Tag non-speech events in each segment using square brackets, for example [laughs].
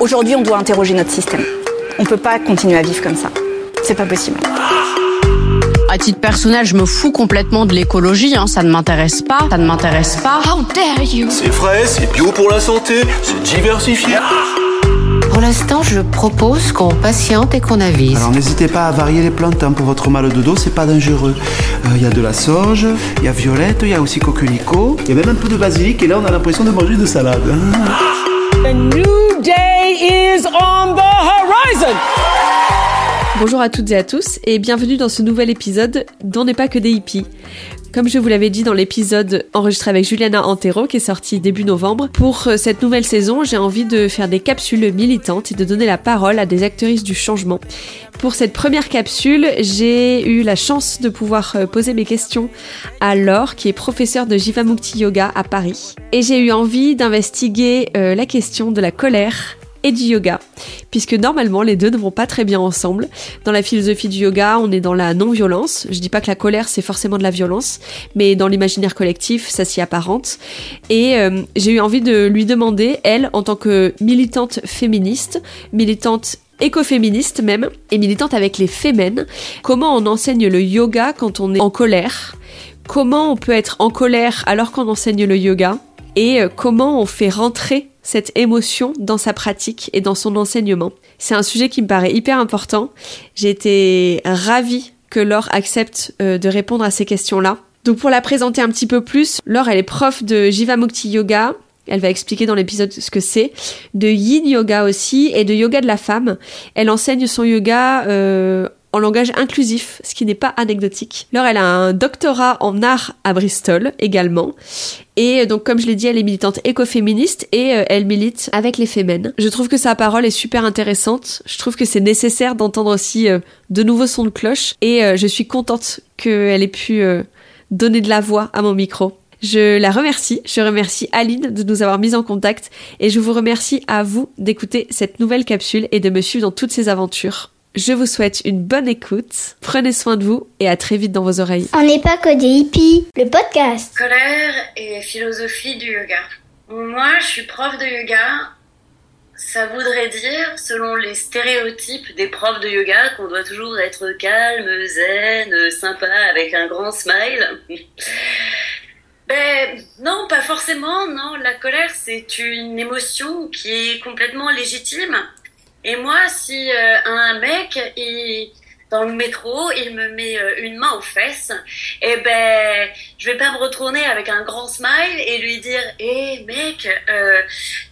Aujourd'hui, on doit interroger notre système. On peut pas continuer à vivre comme ça. C'est pas possible. À titre personnel, je me fous complètement de l'écologie, hein, ça ne m'intéresse pas, ça ne m'intéresse pas. How dare you? C'est frais, c'est bio pour la santé, c'est diversifié. Pour l'instant, je propose qu'on patiente et qu'on avise. Alors n'hésitez pas à varier les plantes hein, pour votre mal de dos, c'est pas dangereux. Euh, Il y a de la sauge, il y a violette, il y a aussi coquelicot, il y a même un peu de basilic et là on a l'impression de manger de salade. hein. A new day is on the horizon. Bonjour à toutes et à tous et bienvenue dans ce nouvel épisode d'On n'est pas que des hippies. Comme je vous l'avais dit dans l'épisode enregistré avec Juliana Antero qui est sorti début novembre, pour euh, cette nouvelle saison, j'ai envie de faire des capsules militantes et de donner la parole à des actrices du changement. Pour cette première capsule, j'ai eu la chance de pouvoir euh, poser mes questions à Laure, qui est professeure de Jivamukti Yoga à Paris. Et j'ai eu envie d'investiguer euh, la question de la colère et du yoga, puisque normalement les deux ne vont pas très bien ensemble. Dans la philosophie du yoga, on est dans la non-violence. Je dis pas que la colère c'est forcément de la violence, mais dans l'imaginaire collectif, ça s'y apparente. Et euh, j'ai eu envie de lui demander, elle, en tant que militante féministe, militante écoféministe même, et militante avec les fémènes, comment on enseigne le yoga quand on est en colère? Comment on peut être en colère alors qu'on enseigne le yoga? Et euh, comment on fait rentrer cette émotion dans sa pratique et dans son enseignement. C'est un sujet qui me paraît hyper important. J'ai été ravie que Laure accepte euh, de répondre à ces questions-là. Donc pour la présenter un petit peu plus, Laure elle est prof de Jivamukti Yoga. Elle va expliquer dans l'épisode ce que c'est, de Yin Yoga aussi et de Yoga de la femme. Elle enseigne son yoga euh, en langage inclusif, ce qui n'est pas anecdotique. Laure, elle a un doctorat en art à Bristol également. Et donc, comme je l'ai dit, elle est militante écoféministe et euh, elle milite avec les fémènes. Je trouve que sa parole est super intéressante. Je trouve que c'est nécessaire d'entendre aussi euh, de nouveaux sons de cloche. Et euh, je suis contente qu'elle ait pu donner de la voix à mon micro. Je la remercie, je remercie Aline de nous avoir mis en contact et je vous remercie à vous d'écouter cette nouvelle capsule et de me suivre dans toutes ces aventures. Je vous souhaite une bonne écoute, prenez soin de vous et à très vite dans vos oreilles. On n'est pas que des hippies, le podcast. Colère et philosophie du yoga. Moi, je suis prof de yoga. Ça voudrait dire, selon les stéréotypes des profs de yoga, qu'on doit toujours être calme, zen, sympa, avec un grand smile. [laughs] Ben non, pas forcément. Non, la colère, c'est une émotion qui est complètement légitime. Et moi, si euh, un mec, il, dans le métro, il me met euh, une main aux fesses, et ben, je vais pas me retourner avec un grand smile et lui dire, hé mec, euh,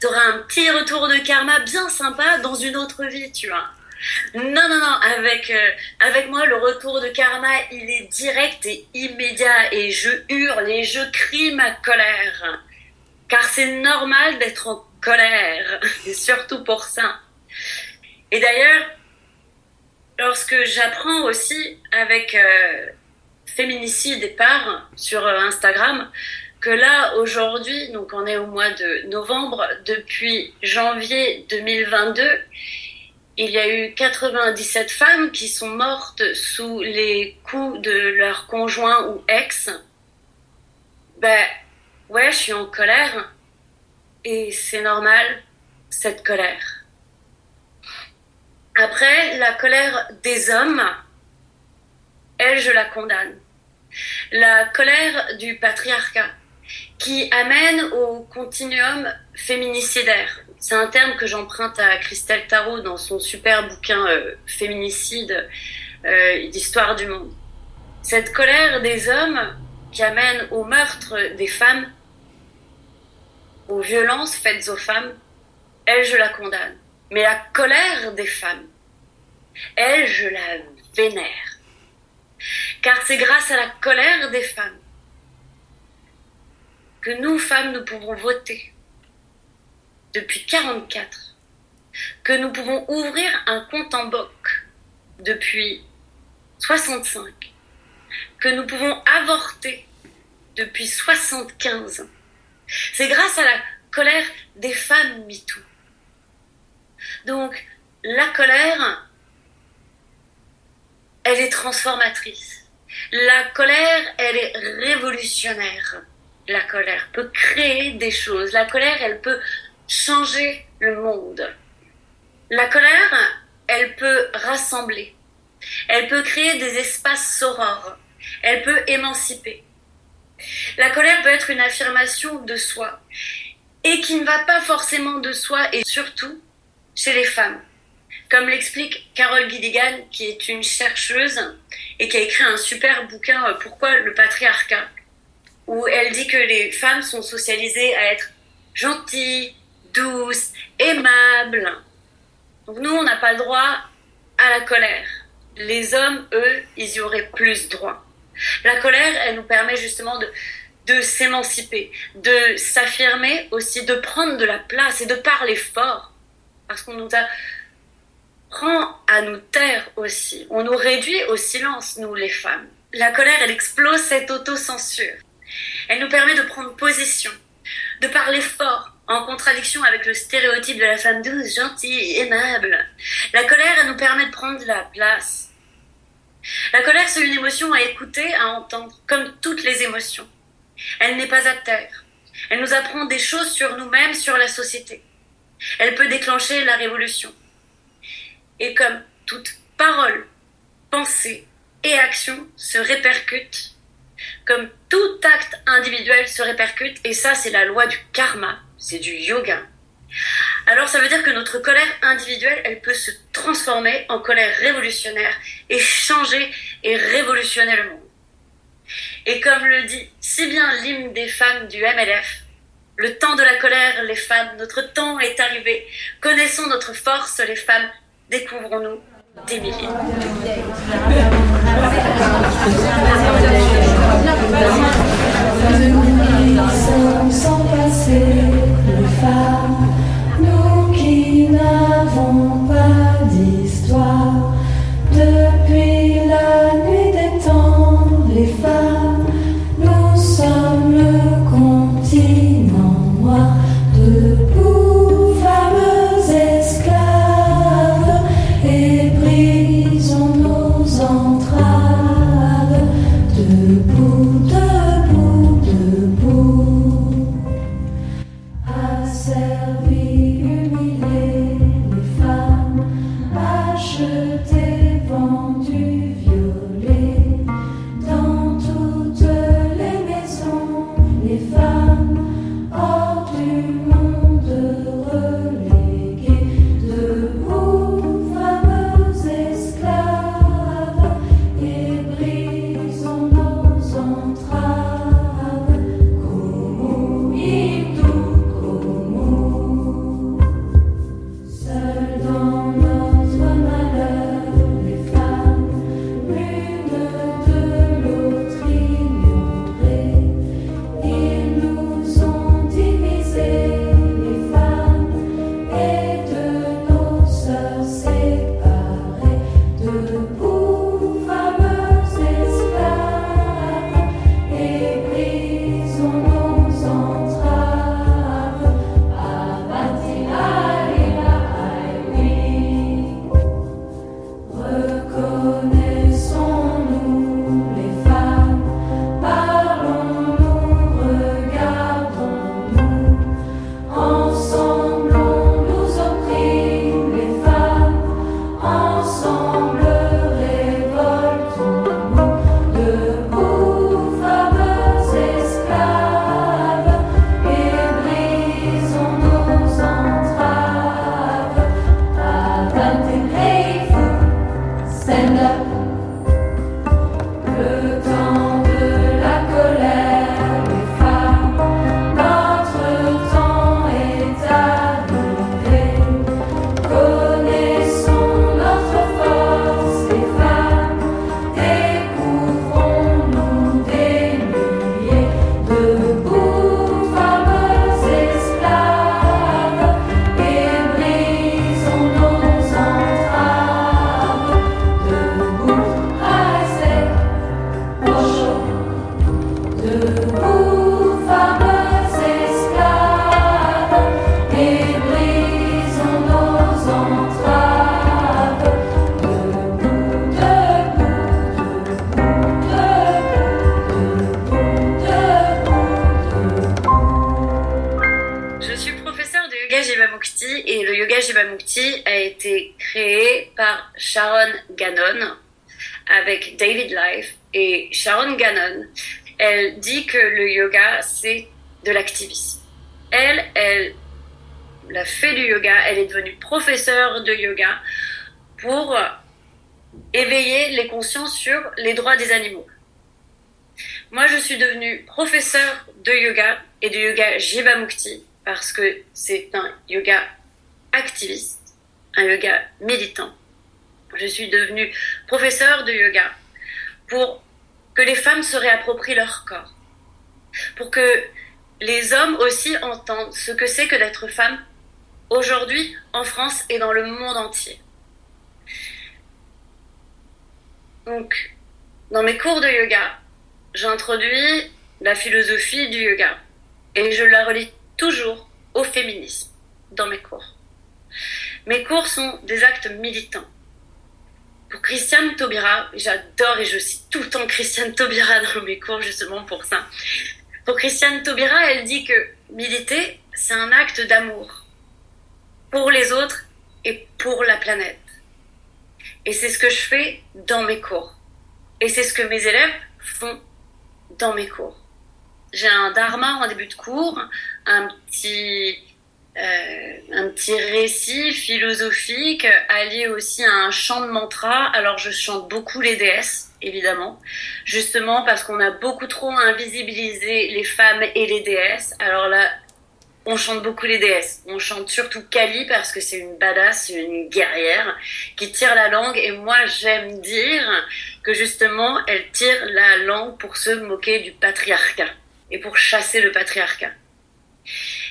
t'auras un petit retour de karma bien sympa dans une autre vie, tu vois. Non, non, non, avec, euh, avec moi, le retour de karma, il est direct et immédiat, et je hurle et je crie ma colère. Car c'est normal d'être en colère, [laughs] et surtout pour ça. Et d'ailleurs, lorsque j'apprends aussi avec euh, Féminicide et Part sur euh, Instagram, que là, aujourd'hui, donc on est au mois de novembre, depuis janvier 2022, il y a eu 97 femmes qui sont mortes sous les coups de leur conjoint ou ex. Ben, ouais, je suis en colère. Et c'est normal, cette colère. Après, la colère des hommes, elle, je la condamne. La colère du patriarcat, qui amène au continuum féminicidaire. C'est un terme que j'emprunte à Christelle Tarot dans son super bouquin euh, Féminicide euh, d'histoire du monde. Cette colère des hommes qui amène au meurtre des femmes, aux violences faites aux femmes, elle, je la condamne. Mais la colère des femmes, elle, je la vénère. Car c'est grâce à la colère des femmes que nous, femmes, nous pouvons voter depuis 44, que nous pouvons ouvrir un compte en banque depuis 65, que nous pouvons avorter depuis 75. C'est grâce à la colère des femmes MeToo. Donc, la colère, elle est transformatrice. La colère, elle est révolutionnaire. la colère, peut créer des choses. La colère, elle peut changer le monde. La colère, elle peut rassembler. Elle peut créer des espaces sorores. Elle peut émanciper. La colère peut être une affirmation de soi et qui ne va pas forcément de soi et surtout chez les femmes. Comme l'explique Carole Guidigan, qui est une chercheuse et qui a écrit un super bouquin euh, Pourquoi le patriarcat, où elle dit que les femmes sont socialisées à être gentilles, douces, aimables. Donc nous, on n'a pas le droit à la colère. Les hommes, eux, ils y auraient plus droit. La colère, elle nous permet justement de, de s'émanciper, de s'affirmer aussi, de prendre de la place et de parler fort. Parce qu'on nous apprend à nous taire aussi. On nous réduit au silence, nous les femmes. La colère, elle explose cette autocensure. Elle nous permet de prendre position, de parler fort, en contradiction avec le stéréotype de la femme douce, gentille, aimable. La colère, elle nous permet de prendre la place. La colère, c'est une émotion à écouter, à entendre, comme toutes les émotions. Elle n'est pas à terre. Elle nous apprend des choses sur nous-mêmes, sur la société. Elle peut déclencher la révolution. Et comme toute parole, pensée et action se répercute, comme tout acte individuel se répercute, et ça c'est la loi du karma, c'est du yoga. Alors ça veut dire que notre colère individuelle, elle peut se transformer en colère révolutionnaire et changer et révolutionner le monde. Et comme le dit si bien l'hymne des femmes du MLF, le temps de la colère, les femmes, notre temps est arrivé. Connaissons notre force, les femmes, découvrons-nous des milliers. Shalom. Yoga Jivamukti et le yoga Jivamukti a été créé par Sharon Gannon avec David Life et Sharon Gannon. Elle dit que le yoga c'est de l'activisme. Elle, elle, elle a fait du yoga, elle est devenue professeure de yoga pour éveiller les consciences sur les droits des animaux. Moi, je suis devenue professeure de yoga et de yoga Jivamukti parce que c'est un yoga activiste, un yoga militant. Je suis devenue professeure de yoga pour que les femmes se réapproprient leur corps, pour que les hommes aussi entendent ce que c'est que d'être femme aujourd'hui en France et dans le monde entier. Donc, dans mes cours de yoga, j'introduis la philosophie du yoga et je la relie toujours au féminisme dans mes cours. Mes cours sont des actes militants. Pour Christiane Taubira, j'adore et je cite tout le temps Christiane Taubira [laughs] dans mes cours justement pour ça. Pour Christiane Taubira, elle dit que militer, c'est un acte d'amour pour les autres et pour la planète. Et c'est ce que je fais dans mes cours. Et c'est ce que mes élèves font dans mes cours. J'ai un dharma en début de cours, un petit, euh, un petit récit philosophique allié aussi à un chant de mantra. Alors je chante beaucoup les déesses, évidemment, justement parce qu'on a beaucoup trop invisibilisé les femmes et les déesses. Alors là, on chante beaucoup les déesses. On chante surtout Kali parce que c'est une badass, une guerrière qui tire la langue. Et moi, j'aime dire que justement, elle tire la langue pour se moquer du patriarcat et pour chasser le patriarcat.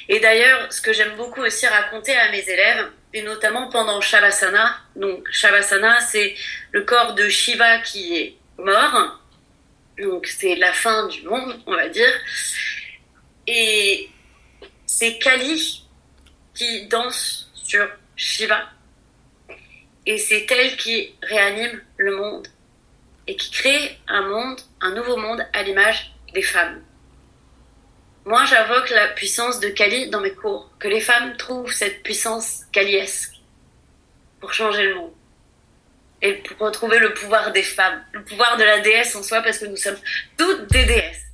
Et d'ailleurs, ce que j'aime beaucoup aussi raconter à mes élèves, et notamment pendant Shavasana, donc Shavasana, c'est le corps de Shiva qui est mort, donc c'est la fin du monde, on va dire, et c'est Kali qui danse sur Shiva, et c'est elle qui réanime le monde, et qui crée un monde, un nouveau monde à l'image des femmes. Moi, j'invoque la puissance de Kali dans mes cours, que les femmes trouvent cette puissance kaliesque pour changer le monde. Et pour retrouver le pouvoir des femmes, le pouvoir de la déesse en soi, parce que nous sommes toutes des déesses.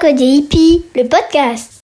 Que des hippies, le podcast.